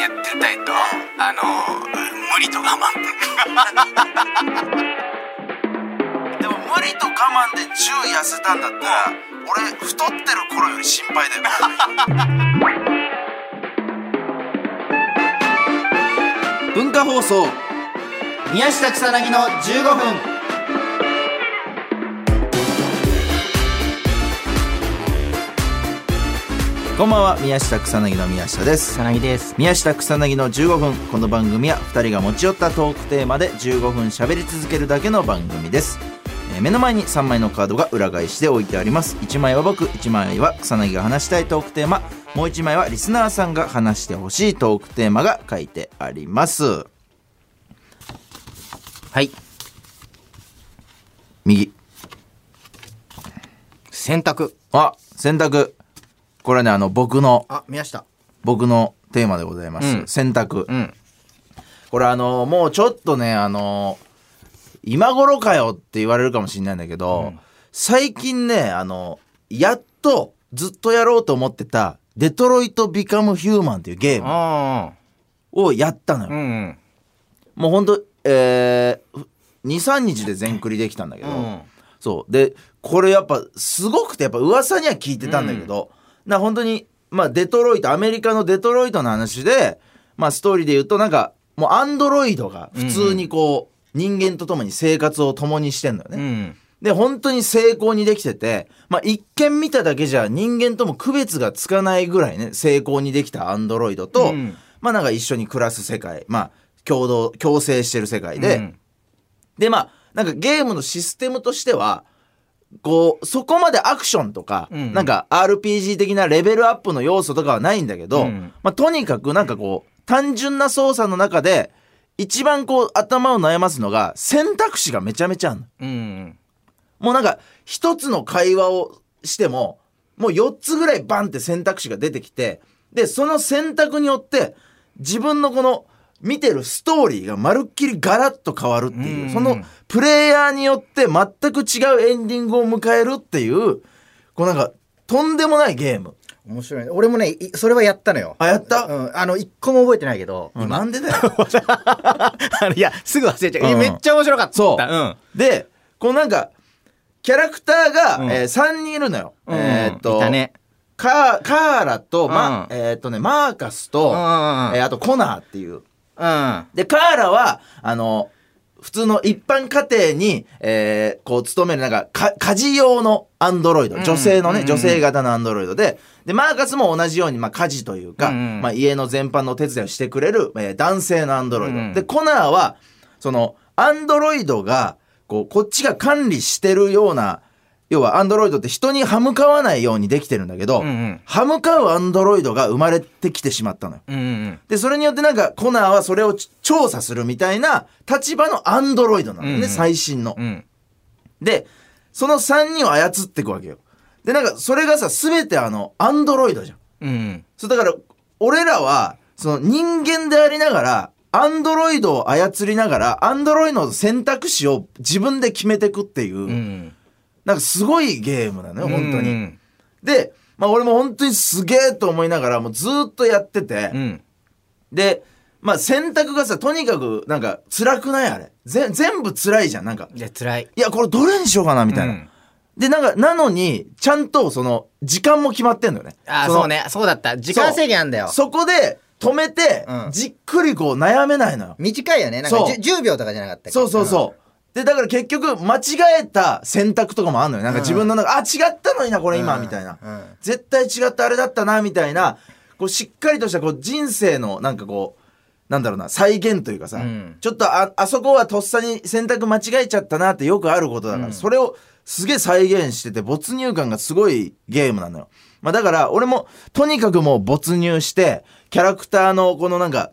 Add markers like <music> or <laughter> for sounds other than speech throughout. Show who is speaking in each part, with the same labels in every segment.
Speaker 1: やってたいとあの無理と我慢。<laughs> でも無理と我慢で10痩せたんだったら俺太ってる頃より心配だよ。<laughs> 文化放送。宮下草薙の15分。こんばんは。宮下草薙の宮下です。
Speaker 2: 草薙です。
Speaker 1: 宮下草薙の15分。この番組は2人が持ち寄ったトークテーマで15分喋り続けるだけの番組です、えー目の前に3枚のカードが裏返しで置いてあります。1枚は僕1枚は草薙が話したいトークテーマ。もう1枚はリスナーさんが話してほしいトークテーマが書いてあります。
Speaker 2: はい。
Speaker 1: 右。
Speaker 2: 洗濯。
Speaker 1: あ洗濯これねあの僕の
Speaker 2: あ宮下。
Speaker 1: 僕のテーマでございます、
Speaker 2: うん。
Speaker 1: 洗濯、
Speaker 2: うん。
Speaker 1: これあのもうちょっとねあの今頃かよって言われるかもしれないんだけど、
Speaker 2: うん。
Speaker 1: 最近ねあのやっとずっとやろうと思ってた「デトロイト・ビカム・ヒューマン」っていうゲーム
Speaker 2: あ
Speaker 1: をやったのよ、
Speaker 2: あうん。
Speaker 1: もうほんとえー、23日で全クリできたんだけど、
Speaker 2: うん。
Speaker 1: そう。でこれやっぱすごくてやっぱ噂には聞いてたんだけど、な本当にまあデトロイトアメリカのデトロイトの話でまあストーリーで言うとなんかもうアンドロイドが普通にこう、人間と共に生活を共にしてんのよね。
Speaker 2: うん。
Speaker 1: で本当に成功にできてて、まあ、一見見ただけじゃ人間とも区別がつかないぐらいね成功にできたアンドロイドと、
Speaker 2: うん。
Speaker 1: まあなんか一緒に暮らす世界まあ共同共生してる世界で、
Speaker 2: うん。
Speaker 1: でまあなんかゲームのシステムとしてはこうそこまでアクションとか、
Speaker 2: うん
Speaker 1: なんか RPG 的なレベルアップの要素とかはないんだけど、
Speaker 2: うん
Speaker 1: まあ、とにかくなんかこう単純な操作の中で一番こう頭を悩ますのが選択肢がめちゃめちゃあるの。
Speaker 2: うん
Speaker 1: もうなんか一つの会話をしてももう4つぐらいバンって選択肢が出てきてでその選択によって自分のこの見てるストーリーがまるっきりガラッと変わるっていう、
Speaker 2: うん。
Speaker 1: そのプレイヤーによって全く違うエンディングを迎えるっていうこうなんかとんでもないゲーム。
Speaker 2: 面白い。ね俺もねいそれはやったのよ。
Speaker 1: あやった？
Speaker 2: うん。あの一個も覚えてないけど。今
Speaker 1: なんでだよ。<laughs>
Speaker 2: いやすぐ忘れちゃう、
Speaker 1: うん。
Speaker 2: めっちゃ面白かった。
Speaker 1: そう。
Speaker 2: うん。
Speaker 1: でこうなんかキャラクターが、
Speaker 2: うん。
Speaker 1: え3人いるのよ、
Speaker 2: うん。
Speaker 1: えーっと
Speaker 2: いたね。
Speaker 1: カーカーラと、ま
Speaker 2: うん。
Speaker 1: えーっとねマーカスと、
Speaker 2: うんうんうん。
Speaker 1: えーあとコナーっていう
Speaker 2: うん。
Speaker 1: で、カーラは、あの、普通の一般家庭に、えーこう、勤める、なんか、か家事用のアンドロイド、
Speaker 2: うん。
Speaker 1: 女性のね、
Speaker 2: うん。
Speaker 1: 女性型のアンドロイドで、で、マーカスも同じように、まあ、家事というか、
Speaker 2: うん
Speaker 1: まあ、家の全般の手伝いをしてくれる、えー男性のアンドロイド。
Speaker 2: うん。
Speaker 1: で、コナーは、その、アンドロイドが、こう、こっちが管理してるような、要は、アンドロイドって人に歯向かわないようにできてるんだけど、
Speaker 2: うんうん
Speaker 1: 歯向かうアンドロイドが生まれてきてしまったのよ。
Speaker 2: うんうん
Speaker 1: で、それによってなんか、コナーはそれをち調査するみたいな立場のアンドロイドなのね、
Speaker 2: うんうん
Speaker 1: 最新の。
Speaker 2: うん
Speaker 1: で、その3人を操っていくわけよ。で、なんか、それがさ、すべてあの、アンドロイドじゃん。
Speaker 2: うん
Speaker 1: そう、だから、俺らは、その人間でありながら、アンドロイドを操りながら、アンドロイドの選択肢を自分で決めていくっていう、
Speaker 2: うん
Speaker 1: なんかすごいゲームなのよ、本当に。
Speaker 2: うん
Speaker 1: で、まあ俺も本当にすげえと思いながら、もうずーっとやってて、
Speaker 2: うん
Speaker 1: で、まあ選択がさ、とにかくなんか辛くないあれ。ぜ全部辛いじゃん。なんか、
Speaker 2: いや辛い
Speaker 1: いや、これどれにしようかなみたいな。
Speaker 2: うん
Speaker 1: で、なんか、なのに、ちゃんとその、時間も決まってんのよね。の
Speaker 2: あそう。ねそうだった時間制限あんだよ
Speaker 1: そこで止めて、
Speaker 2: うん
Speaker 1: じっくりこう悩めないのよ。
Speaker 2: 短いよねなんか
Speaker 1: そう
Speaker 2: 10, 10秒とかじゃなかったっけ？
Speaker 1: そうそうそう。で、だから結局、間違えた選択とかもあんのよ。なんか自分の中、あ、違ったのにな、これ今、
Speaker 2: うん
Speaker 1: みたいな。
Speaker 2: うん
Speaker 1: 絶対違ったあれだったな、みたいな、こう、しっかりとした、こう、人生の、なんかこう、なんだろうな、再現というかさ、
Speaker 2: うん
Speaker 1: ちょっとあ、あそこはとっさに選択間違えちゃったなってよくあることだから、
Speaker 2: うん
Speaker 1: それをすげえ再現してて、没入感がすごいゲームなのよ。まあだから、俺も、とにかくもう没入して、キャラクターのこのなんか、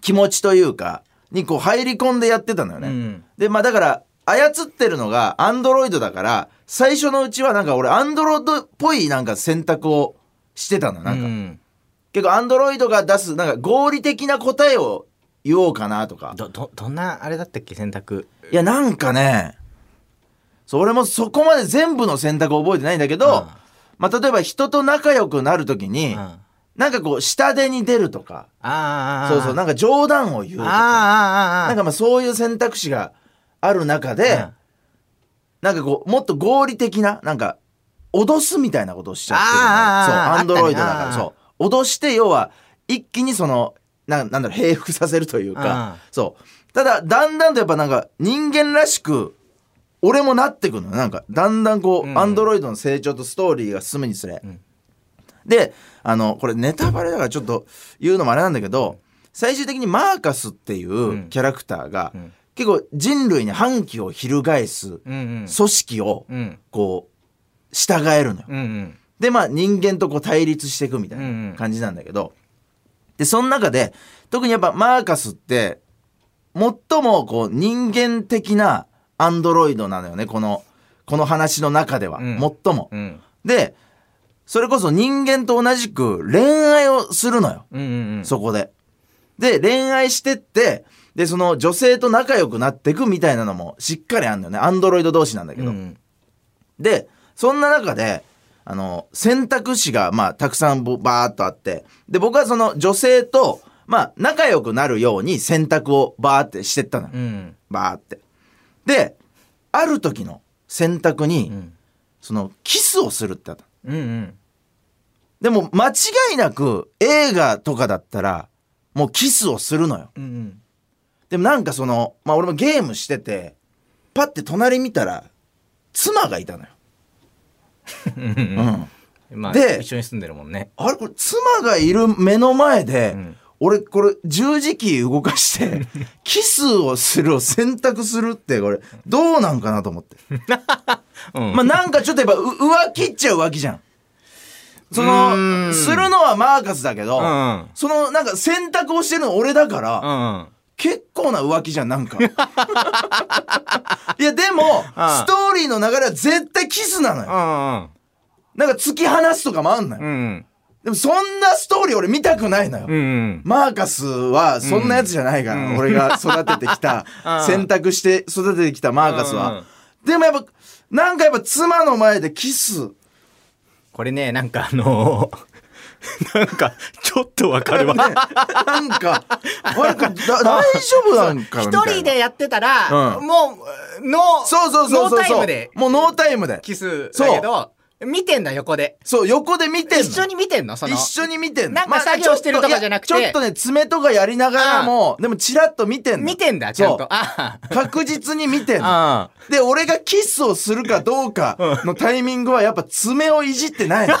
Speaker 1: 気持ちというか、にこう入り込んでやってたのよね。
Speaker 2: うん
Speaker 1: で、まあだから、操ってるのがアンドロイドだから、最初のうちはなんか俺アンドロイドっぽいなんか選択をしてたの。なんか、
Speaker 2: うん
Speaker 1: 結構アンドロイドが出すなんか合理的な答えを言おうかなとか。
Speaker 2: どどどんなあれだったっけ選択？
Speaker 1: いや、なんかね、そう、俺もそこまで全部の選択を覚えてないんだけど、
Speaker 2: うん
Speaker 1: まあ例えば人と仲良くなるときに、
Speaker 2: うん
Speaker 1: なんかこう下手に出るとか。
Speaker 2: ああ
Speaker 1: そうそうなんか冗談を言うと
Speaker 2: ああ
Speaker 1: かなんかまあそういう選択肢がある中で、
Speaker 2: うん。
Speaker 1: なんかこうもっと合理的ななんか脅すみたいなことをしちゃってるアンドロイドだから。そう。脅して要は一気にそのななんだろう平服させるという
Speaker 2: うん。
Speaker 1: かそう。ただだんだんとやっぱなんか人間らしく俺もなってくのよ。なんかだんだんこ
Speaker 2: う
Speaker 1: うん。アンドロイドの成長とストーリーが進むにつれ、
Speaker 2: ん
Speaker 1: であのこれネタバレだからちょっと言うのもあれなんだけど最終的にマーカスっていうキャラクターが、
Speaker 2: ん。
Speaker 1: 結構人類に反旗を翻す組織を
Speaker 2: うん。
Speaker 1: こう従えるのよ。
Speaker 2: うんうん。
Speaker 1: でまあ人間とこう対立していくみたいなん。感じなんだけど、でその中で特にやっぱマーカスって最もこう人間的なアンドロイドなのよねこのこの話の中では、
Speaker 2: うん。
Speaker 1: 最も。
Speaker 2: うん。
Speaker 1: でそれこそ人間と同じく恋愛をするのよ、
Speaker 2: うんうん
Speaker 1: そこで。で恋愛してってでその女性と仲良くなっていくみたいなのもしっかりあるんだよね。アンドロイド同士なんだけど。
Speaker 2: うん
Speaker 1: でそんな中であの選択肢がまあたくさんぼバーっとあって。で僕はその女性とまあ仲良くなるように選択をバーってしてったのよ、
Speaker 2: うん。
Speaker 1: バーって。である時の選択に、
Speaker 2: うん。
Speaker 1: そのキスをするってあった
Speaker 2: うんうん。
Speaker 1: でも間違いなく映画とかだったらもうキスをするのよ。
Speaker 2: うん
Speaker 1: でもなんかそのまあ俺もゲームしててパッて隣見たら妻がいたのよ、
Speaker 2: う <laughs> ん
Speaker 1: うん。
Speaker 2: まあ
Speaker 1: で
Speaker 2: 一緒に住んでるもんね。
Speaker 1: あれこれ妻がいる目の前で、
Speaker 2: うん
Speaker 1: 俺これ十字キー動かして <laughs> キスをするを選択するってこれどうなんかなと思って。<laughs>
Speaker 2: うん。
Speaker 1: まあなんかちょっとやっぱう浮気っちゃ浮気じゃん。その
Speaker 2: ん。
Speaker 1: するのはマーカスだけど、
Speaker 2: うん。
Speaker 1: そのなんか選択をしてるの俺だから、
Speaker 2: うん
Speaker 1: 結構な浮気じゃんなんか。<laughs> いやでもストーリーの流れは絶対キスなのよ。
Speaker 2: うん
Speaker 1: なんか突き放すとかもあんのよ、
Speaker 2: うん
Speaker 1: でもそんなストーリー俺見たくないのよ、
Speaker 2: うんうん。
Speaker 1: マーカスはそんなやつじゃないから、俺が育ててきた <laughs>
Speaker 2: うん
Speaker 1: 選択して育ててきたマーカス
Speaker 2: うん
Speaker 1: はでもやっぱなんかやっぱ妻の前でキス。
Speaker 2: これねなんかあのー <laughs> なんかちょっとわかるわ。
Speaker 1: なんか <laughs> あれかだ大丈夫なんか
Speaker 2: 一
Speaker 1: な。
Speaker 2: 人でやってたら、
Speaker 1: うん。
Speaker 2: もうノー
Speaker 1: そうそうそうそう
Speaker 2: ノータイムで
Speaker 1: もうノータイムで。
Speaker 2: キスだけど見てんだ横で。
Speaker 1: そう横で見てんの。
Speaker 2: 一緒に見てんの？その
Speaker 1: 一緒に見てんの。
Speaker 2: なんか作業してるとかじゃなくて。
Speaker 1: ちょっといやちょっとね爪とかやりながらもでもチラッと見てんの。
Speaker 2: 見てんだちゃんと。あ
Speaker 1: 確実に見てんの。
Speaker 2: あ
Speaker 1: で俺がキスをするかどうかのタイミングはやっぱ爪をいじってないの。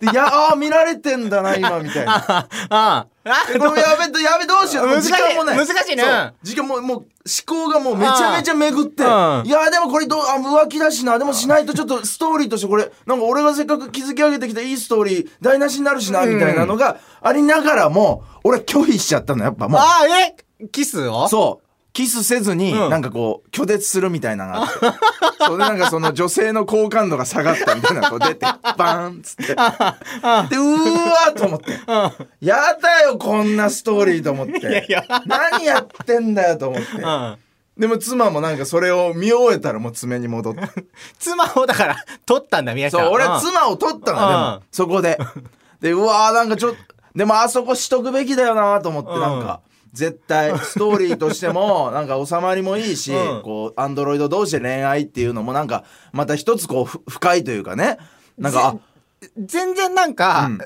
Speaker 1: でいやあー見られてん。だな今みたいな。
Speaker 2: ああ <laughs>
Speaker 1: これやべやべどうしよう。
Speaker 2: 難しい
Speaker 1: 時間もない。
Speaker 2: 難しいね。
Speaker 1: 時間ももう思考がもうめちゃめちゃ巡って。い
Speaker 2: うん。
Speaker 1: やでもこれどうあ浮気だしな。でもしないとちょっとストーリーとしてこれなんか俺がせっかく築き上げてきたいいストーリー台無しになるしなみたいなのがありながらも俺は拒否しちゃったのやっぱもう。
Speaker 2: ああえ？キスを？
Speaker 1: そうキスせずに
Speaker 2: うん。
Speaker 1: なんかこう拒絶するみたいなのがあって。<laughs> それでなんかその女性の好感度が下がったみたいなのがこう出てバーンっつって。でうーわーと思って。やだよこんなストーリーと思って。
Speaker 2: いや
Speaker 1: 何やってんだよと思って。
Speaker 2: うん
Speaker 1: でも妻もなんかそれを見終えたらもう爪に戻って。<laughs>
Speaker 2: 妻をだから取ったんだ宮下
Speaker 1: そう俺は
Speaker 2: うん
Speaker 1: 妻を取ったので
Speaker 2: うん
Speaker 1: もそこで。でうわーなんかちょっとでもあそこしとくべきだよなと思って
Speaker 2: うん
Speaker 1: なん。か絶対ストーリーとしても <laughs> なんか収まりもいいし
Speaker 2: うん。
Speaker 1: こうアンドロイド同士で恋愛っていうのもなんかまた一つこうふ深いというかね。なんか
Speaker 2: 全然なんか、
Speaker 1: うん。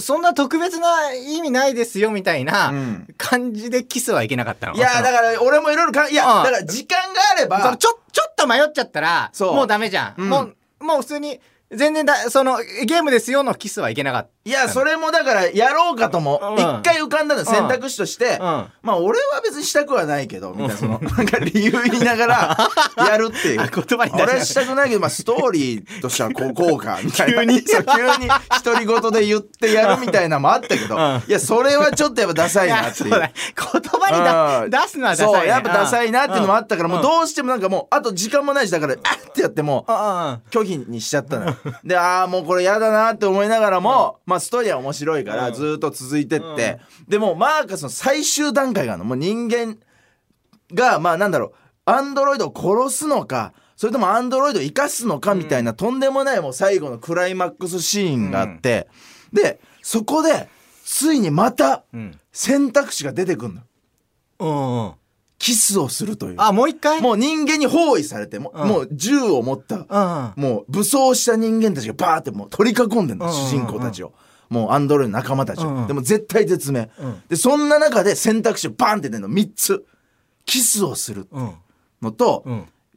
Speaker 2: そんな特別な意味ないですよみたいな
Speaker 1: うん。
Speaker 2: 感じでキスはいけなかったの。
Speaker 1: あいやだから俺もいろいろかいや
Speaker 2: うん。
Speaker 1: だから時間があれば
Speaker 2: ちょちょっと迷っちゃったらもうダメじゃん。もうもう普通に全然だそのゲームですよのキスはいけなかっ
Speaker 1: いやそれもだからやろうかとも
Speaker 2: うん。
Speaker 1: 一回浮かんだの選択肢として
Speaker 2: た、うん。
Speaker 1: まあ俺は別にしたくはないけどみたいなそのなんか理由言いながらやるっていう。<laughs>
Speaker 2: あ言葉に出し
Speaker 1: 俺はしたくないけどまあストーリーとしてはこうこうかみたいな。
Speaker 2: 急に
Speaker 1: そう <laughs> 急に独り言で言ってやるみたいなのもあったけど、
Speaker 2: うん。
Speaker 1: いやそれはちょっとやっぱダサい
Speaker 2: い
Speaker 1: なっていう。<laughs>
Speaker 2: 言葉にだ出すのはダサい、ね、
Speaker 1: そうやっぱダサいなっていうのもあったから、
Speaker 2: うん。
Speaker 1: もうどうしてもなんかもうあと時間もないしだからあってやってもう
Speaker 2: あ
Speaker 1: 拒否にしちゃったのよ。でああもうこれやだなって思いながらも、まあストーリーは面白いから
Speaker 2: うん。
Speaker 1: ずーっと続いてって、でもうマーカスの最終段階があるの。もう人間がまあなんだろう。アンドロイドを殺すのかそれともアンドロイド生かすのかみたいな、とんでもないもう最後のクライマックスシーンがあって、でそこでついにまた
Speaker 2: うん。
Speaker 1: 選択肢が出てくるの。
Speaker 2: うんうん
Speaker 1: キスをするという。
Speaker 2: あもう一回？
Speaker 1: もう人間に包囲されても,、
Speaker 2: うん。
Speaker 1: もう銃を持った
Speaker 2: うん。
Speaker 1: もう武装した人間たちがバーってもう取り囲んでんの、主人公たちを。もうアンドロイドの仲間たちを、でも絶対絶命、
Speaker 2: うん。
Speaker 1: でそんな中で選択肢をバンって出るの3つ。キスをする
Speaker 2: うん。
Speaker 1: のと、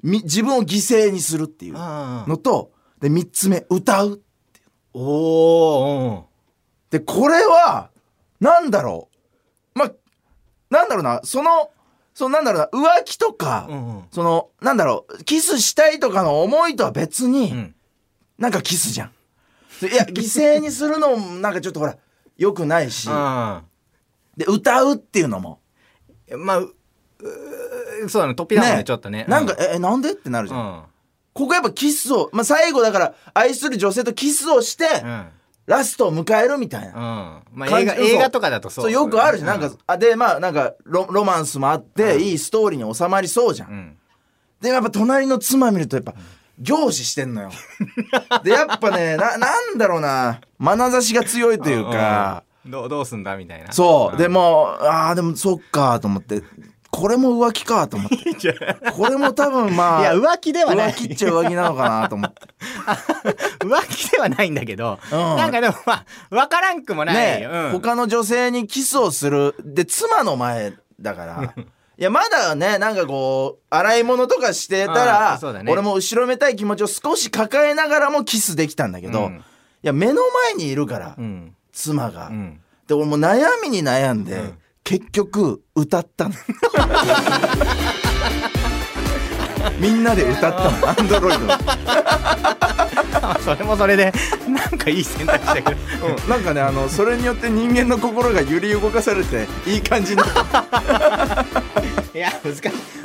Speaker 1: 自分を犠牲にするっていう
Speaker 2: あ
Speaker 1: のとで3つ目歌う
Speaker 2: おお
Speaker 1: でこれはなんだろう。まあなんだろうな。そのそのなんだろうな浮気とか、
Speaker 2: うんうん。
Speaker 1: そのなんだろうキスしたいとかの思いとは別に、
Speaker 2: うん。
Speaker 1: なんかキスじゃん。いや犠牲にするのもなんかちょっとほら良くないし。
Speaker 2: あ
Speaker 1: で歌うっていうのも。
Speaker 2: あまあううそうだね突飛だもんね
Speaker 1: ね
Speaker 2: ちょっとね。
Speaker 1: なんか、ええなんでってなるじゃん。
Speaker 2: うん。
Speaker 1: ここやっぱキスを、まあ、最後だから愛する女性とキスをして、
Speaker 2: うん
Speaker 1: ラストを迎えるみたいな。
Speaker 2: うん。まあ映画映画とかだとそう。
Speaker 1: そうよくあるじゃん、
Speaker 2: う
Speaker 1: なんかあでまあなんかロロマンスもあって、いいストーリーに収まりそうじゃん、
Speaker 2: うん。
Speaker 1: でやっぱ隣の妻見るとやっぱ凝視してんのよ。<laughs> でやっぱねななんだろうな。眼差しが強いというか、
Speaker 2: うんどうどうすんだみたいな。
Speaker 1: そう、
Speaker 2: ん。
Speaker 1: でもああでもそっかと思ってこれも浮気かと思って。<laughs> これも多分まあ
Speaker 2: いや浮気ではない。
Speaker 1: 浮気っちゃ浮気なのかなと思って。<laughs>
Speaker 2: 浮気ではないんだけど、
Speaker 1: うん。
Speaker 2: なんかでもまあ分からんくもない。
Speaker 1: ね、
Speaker 2: よ、うん。
Speaker 1: 他の女性にキスをする。で妻の前だから。いやまだねなんかこう洗い物とかしてた
Speaker 2: あ
Speaker 1: ら、
Speaker 2: ね。
Speaker 1: 俺も後ろめたい気持ちを少し抱えながらもキスできたんだけど、
Speaker 2: うん。
Speaker 1: いや目の前にいるから、
Speaker 2: うん。
Speaker 1: 妻が、
Speaker 2: うん。
Speaker 1: で俺もう悩みに悩んで、
Speaker 2: うん
Speaker 1: 結局歌ったの。<laughs> みんなで歌ったの。アンドロイド、
Speaker 2: それもそれでなんかいい選択肢だけど。
Speaker 1: うん、なんかねあのそれによって人間の心が揺り動かされていい感じになった。
Speaker 2: いや難しい。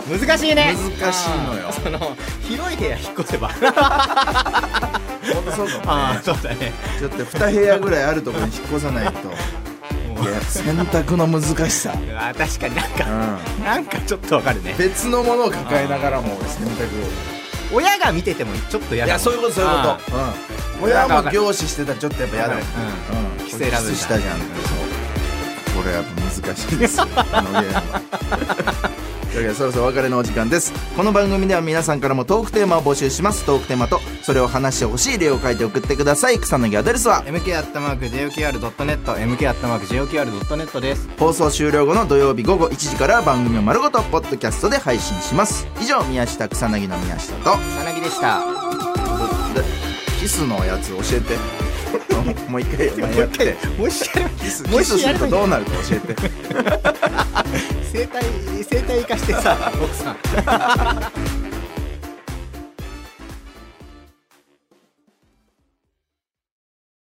Speaker 2: 難しいね。
Speaker 1: 難しいのよ。
Speaker 2: その広い部屋引っ越せば。
Speaker 1: 本当そうかも
Speaker 2: あ
Speaker 1: ね。
Speaker 2: あそうだね。
Speaker 1: ちょっと2部屋ぐらいあるところに引っ越さないと。いや選択の難しさ、う
Speaker 2: あー確かになんか
Speaker 1: ん、
Speaker 2: なんかちょっとわかるね。
Speaker 1: 別のものを抱えながらも俺選択
Speaker 2: 親が見ててもちょっと嫌
Speaker 1: いやそういうことそういう
Speaker 2: あ
Speaker 1: こと、うん、親も凝視してたらちょっとやっぱ嫌だもん、
Speaker 2: う
Speaker 1: うん、
Speaker 2: 規制ラブ
Speaker 1: したじゃんそう。これやっぱ難しいです。あのゲームはというわけでそろそろお別れのお時間です。この番組では皆さんからもトークテーマを募集します。トークテーマとそれを話してほしい例を書いて送ってください。草薙アドレスは
Speaker 2: ？MK アットマーク JOQR.net MK アットマーク JOQR.net です。
Speaker 1: 放送終了後の土曜日午後1時から番組を丸ごとポッドキャストで配信します。以上宮下草薙の宮下と。
Speaker 2: 草薙でした。
Speaker 1: でキスのやつ教え <laughs> て。もう一回やって。
Speaker 2: もしやる。
Speaker 1: キスするとどうなるか教えて <laughs>
Speaker 2: 生態生態化してさ奥さん。